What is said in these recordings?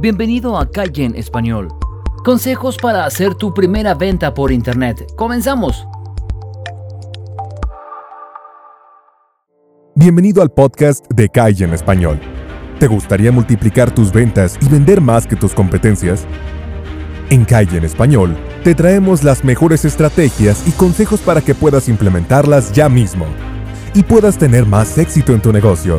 Bienvenido a Calle en Español. Consejos para hacer tu primera venta por Internet. Comenzamos. Bienvenido al podcast de Calle en Español. ¿Te gustaría multiplicar tus ventas y vender más que tus competencias? En Calle en Español te traemos las mejores estrategias y consejos para que puedas implementarlas ya mismo y puedas tener más éxito en tu negocio.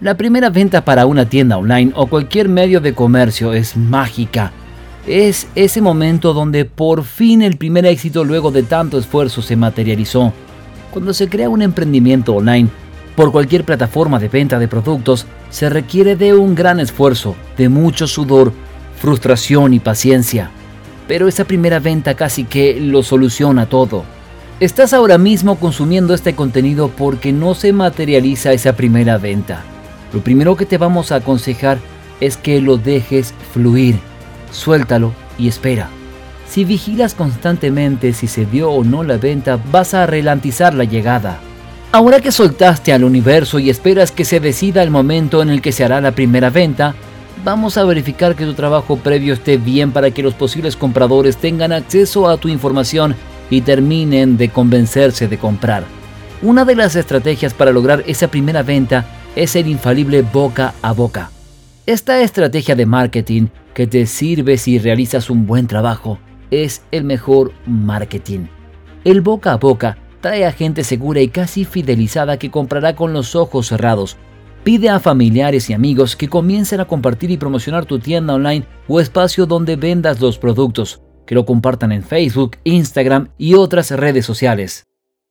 La primera venta para una tienda online o cualquier medio de comercio es mágica. Es ese momento donde por fin el primer éxito luego de tanto esfuerzo se materializó. Cuando se crea un emprendimiento online, por cualquier plataforma de venta de productos, se requiere de un gran esfuerzo, de mucho sudor, frustración y paciencia. Pero esa primera venta casi que lo soluciona todo. Estás ahora mismo consumiendo este contenido porque no se materializa esa primera venta. Lo primero que te vamos a aconsejar es que lo dejes fluir. Suéltalo y espera. Si vigilas constantemente si se dio o no la venta, vas a ralentizar la llegada. Ahora que soltaste al universo y esperas que se decida el momento en el que se hará la primera venta, vamos a verificar que tu trabajo previo esté bien para que los posibles compradores tengan acceso a tu información y terminen de convencerse de comprar. Una de las estrategias para lograr esa primera venta es el infalible boca a boca. Esta estrategia de marketing que te sirve si realizas un buen trabajo es el mejor marketing. El boca a boca trae a gente segura y casi fidelizada que comprará con los ojos cerrados. Pide a familiares y amigos que comiencen a compartir y promocionar tu tienda online o espacio donde vendas los productos, que lo compartan en Facebook, Instagram y otras redes sociales.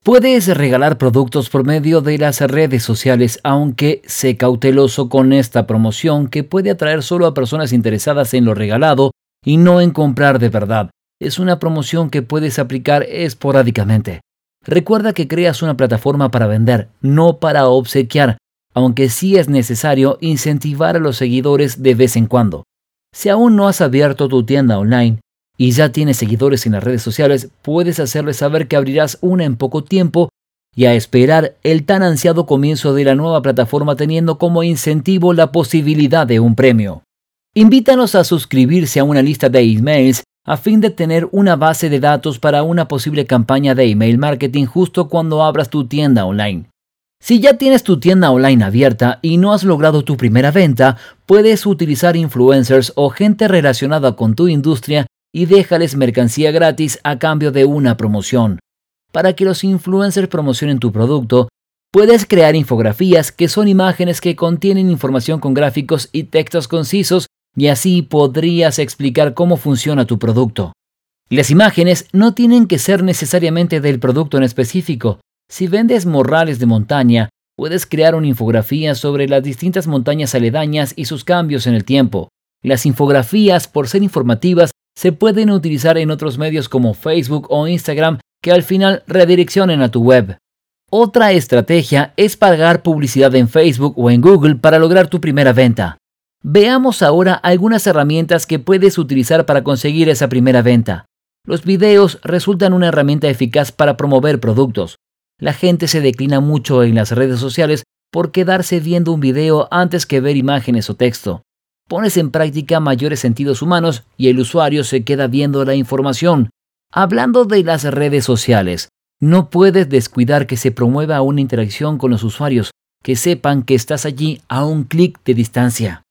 Puedes regalar productos por medio de las redes sociales, aunque sé cauteloso con esta promoción que puede atraer solo a personas interesadas en lo regalado y no en comprar de verdad. Es una promoción que puedes aplicar esporádicamente. Recuerda que creas una plataforma para vender, no para obsequiar, aunque sí es necesario incentivar a los seguidores de vez en cuando. Si aún no has abierto tu tienda online, y ya tienes seguidores en las redes sociales, puedes hacerles saber que abrirás una en poco tiempo y a esperar el tan ansiado comienzo de la nueva plataforma teniendo como incentivo la posibilidad de un premio. Invítanos a suscribirse a una lista de emails a fin de tener una base de datos para una posible campaña de email marketing justo cuando abras tu tienda online. Si ya tienes tu tienda online abierta y no has logrado tu primera venta, puedes utilizar influencers o gente relacionada con tu industria y déjales mercancía gratis a cambio de una promoción. Para que los influencers promocionen tu producto, puedes crear infografías que son imágenes que contienen información con gráficos y textos concisos y así podrías explicar cómo funciona tu producto. Las imágenes no tienen que ser necesariamente del producto en específico. Si vendes morrales de montaña, puedes crear una infografía sobre las distintas montañas aledañas y sus cambios en el tiempo. Las infografías, por ser informativas, se pueden utilizar en otros medios como Facebook o Instagram que al final redireccionen a tu web. Otra estrategia es pagar publicidad en Facebook o en Google para lograr tu primera venta. Veamos ahora algunas herramientas que puedes utilizar para conseguir esa primera venta. Los videos resultan una herramienta eficaz para promover productos. La gente se declina mucho en las redes sociales por quedarse viendo un video antes que ver imágenes o texto pones en práctica mayores sentidos humanos y el usuario se queda viendo la información. Hablando de las redes sociales, no puedes descuidar que se promueva una interacción con los usuarios, que sepan que estás allí a un clic de distancia.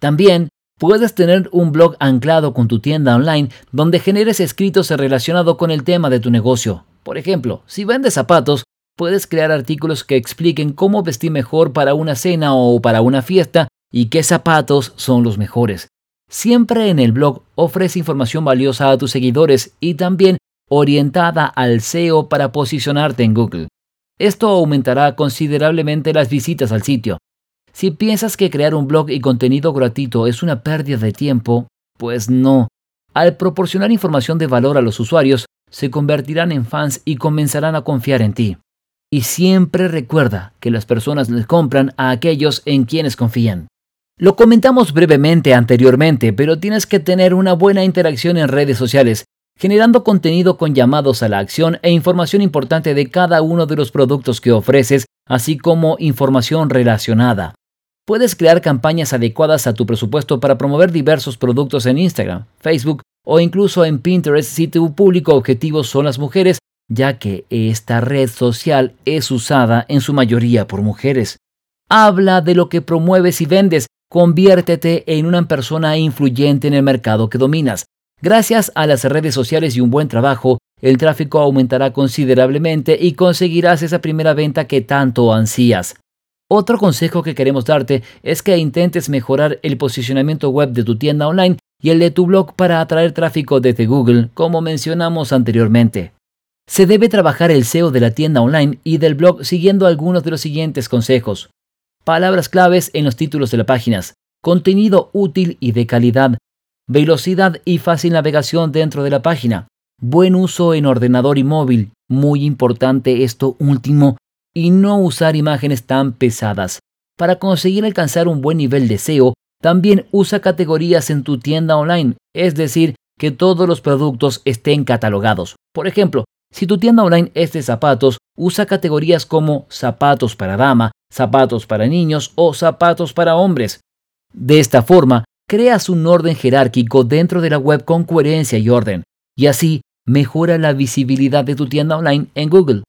También puedes tener un blog anclado con tu tienda online donde generes escritos relacionados con el tema de tu negocio. Por ejemplo, si vendes zapatos, puedes crear artículos que expliquen cómo vestir mejor para una cena o para una fiesta y qué zapatos son los mejores. Siempre en el blog ofrece información valiosa a tus seguidores y también orientada al SEO para posicionarte en Google. Esto aumentará considerablemente las visitas al sitio. Si piensas que crear un blog y contenido gratuito es una pérdida de tiempo, pues no. Al proporcionar información de valor a los usuarios, se convertirán en fans y comenzarán a confiar en ti. Y siempre recuerda que las personas les compran a aquellos en quienes confían. Lo comentamos brevemente anteriormente, pero tienes que tener una buena interacción en redes sociales, generando contenido con llamados a la acción e información importante de cada uno de los productos que ofreces, así como información relacionada. Puedes crear campañas adecuadas a tu presupuesto para promover diversos productos en Instagram, Facebook o incluso en Pinterest si tu público objetivo son las mujeres, ya que esta red social es usada en su mayoría por mujeres. Habla de lo que promueves y vendes, conviértete en una persona influyente en el mercado que dominas. Gracias a las redes sociales y un buen trabajo, el tráfico aumentará considerablemente y conseguirás esa primera venta que tanto ansías. Otro consejo que queremos darte es que intentes mejorar el posicionamiento web de tu tienda online y el de tu blog para atraer tráfico desde Google, como mencionamos anteriormente. Se debe trabajar el SEO de la tienda online y del blog siguiendo algunos de los siguientes consejos. Palabras claves en los títulos de las páginas, contenido útil y de calidad, velocidad y fácil navegación dentro de la página, buen uso en ordenador y móvil, muy importante esto último, y no usar imágenes tan pesadas. Para conseguir alcanzar un buen nivel de SEO, también usa categorías en tu tienda online, es decir, que todos los productos estén catalogados. Por ejemplo, si tu tienda online es de zapatos, usa categorías como zapatos para dama, zapatos para niños o zapatos para hombres. De esta forma, creas un orden jerárquico dentro de la web con coherencia y orden, y así mejora la visibilidad de tu tienda online en Google.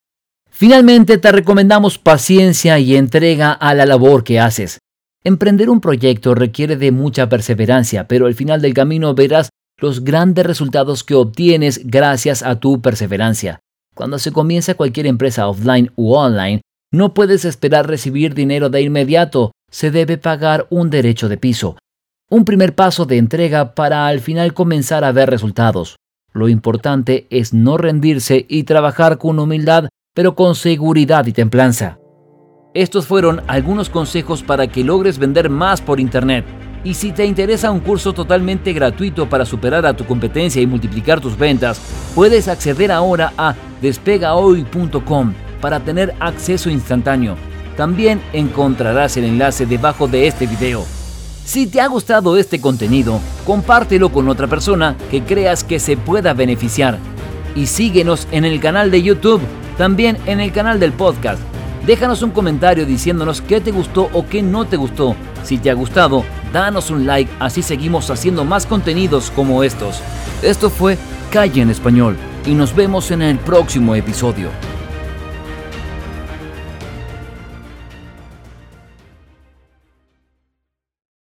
Finalmente, te recomendamos paciencia y entrega a la labor que haces. Emprender un proyecto requiere de mucha perseverancia, pero al final del camino verás los grandes resultados que obtienes gracias a tu perseverancia. Cuando se comienza cualquier empresa offline u online, no puedes esperar recibir dinero de inmediato, se debe pagar un derecho de piso. Un primer paso de entrega para al final comenzar a ver resultados. Lo importante es no rendirse y trabajar con humildad pero con seguridad y templanza. Estos fueron algunos consejos para que logres vender más por Internet. Y si te interesa un curso totalmente gratuito para superar a tu competencia y multiplicar tus ventas, puedes acceder ahora a despegahoy.com para tener acceso instantáneo. También encontrarás el enlace debajo de este video. Si te ha gustado este contenido, compártelo con otra persona que creas que se pueda beneficiar. Y síguenos en el canal de YouTube también en el canal del podcast. Déjanos un comentario diciéndonos qué te gustó o qué no te gustó. Si te ha gustado, danos un like, así seguimos haciendo más contenidos como estos. Esto fue Calle en Español y nos vemos en el próximo episodio.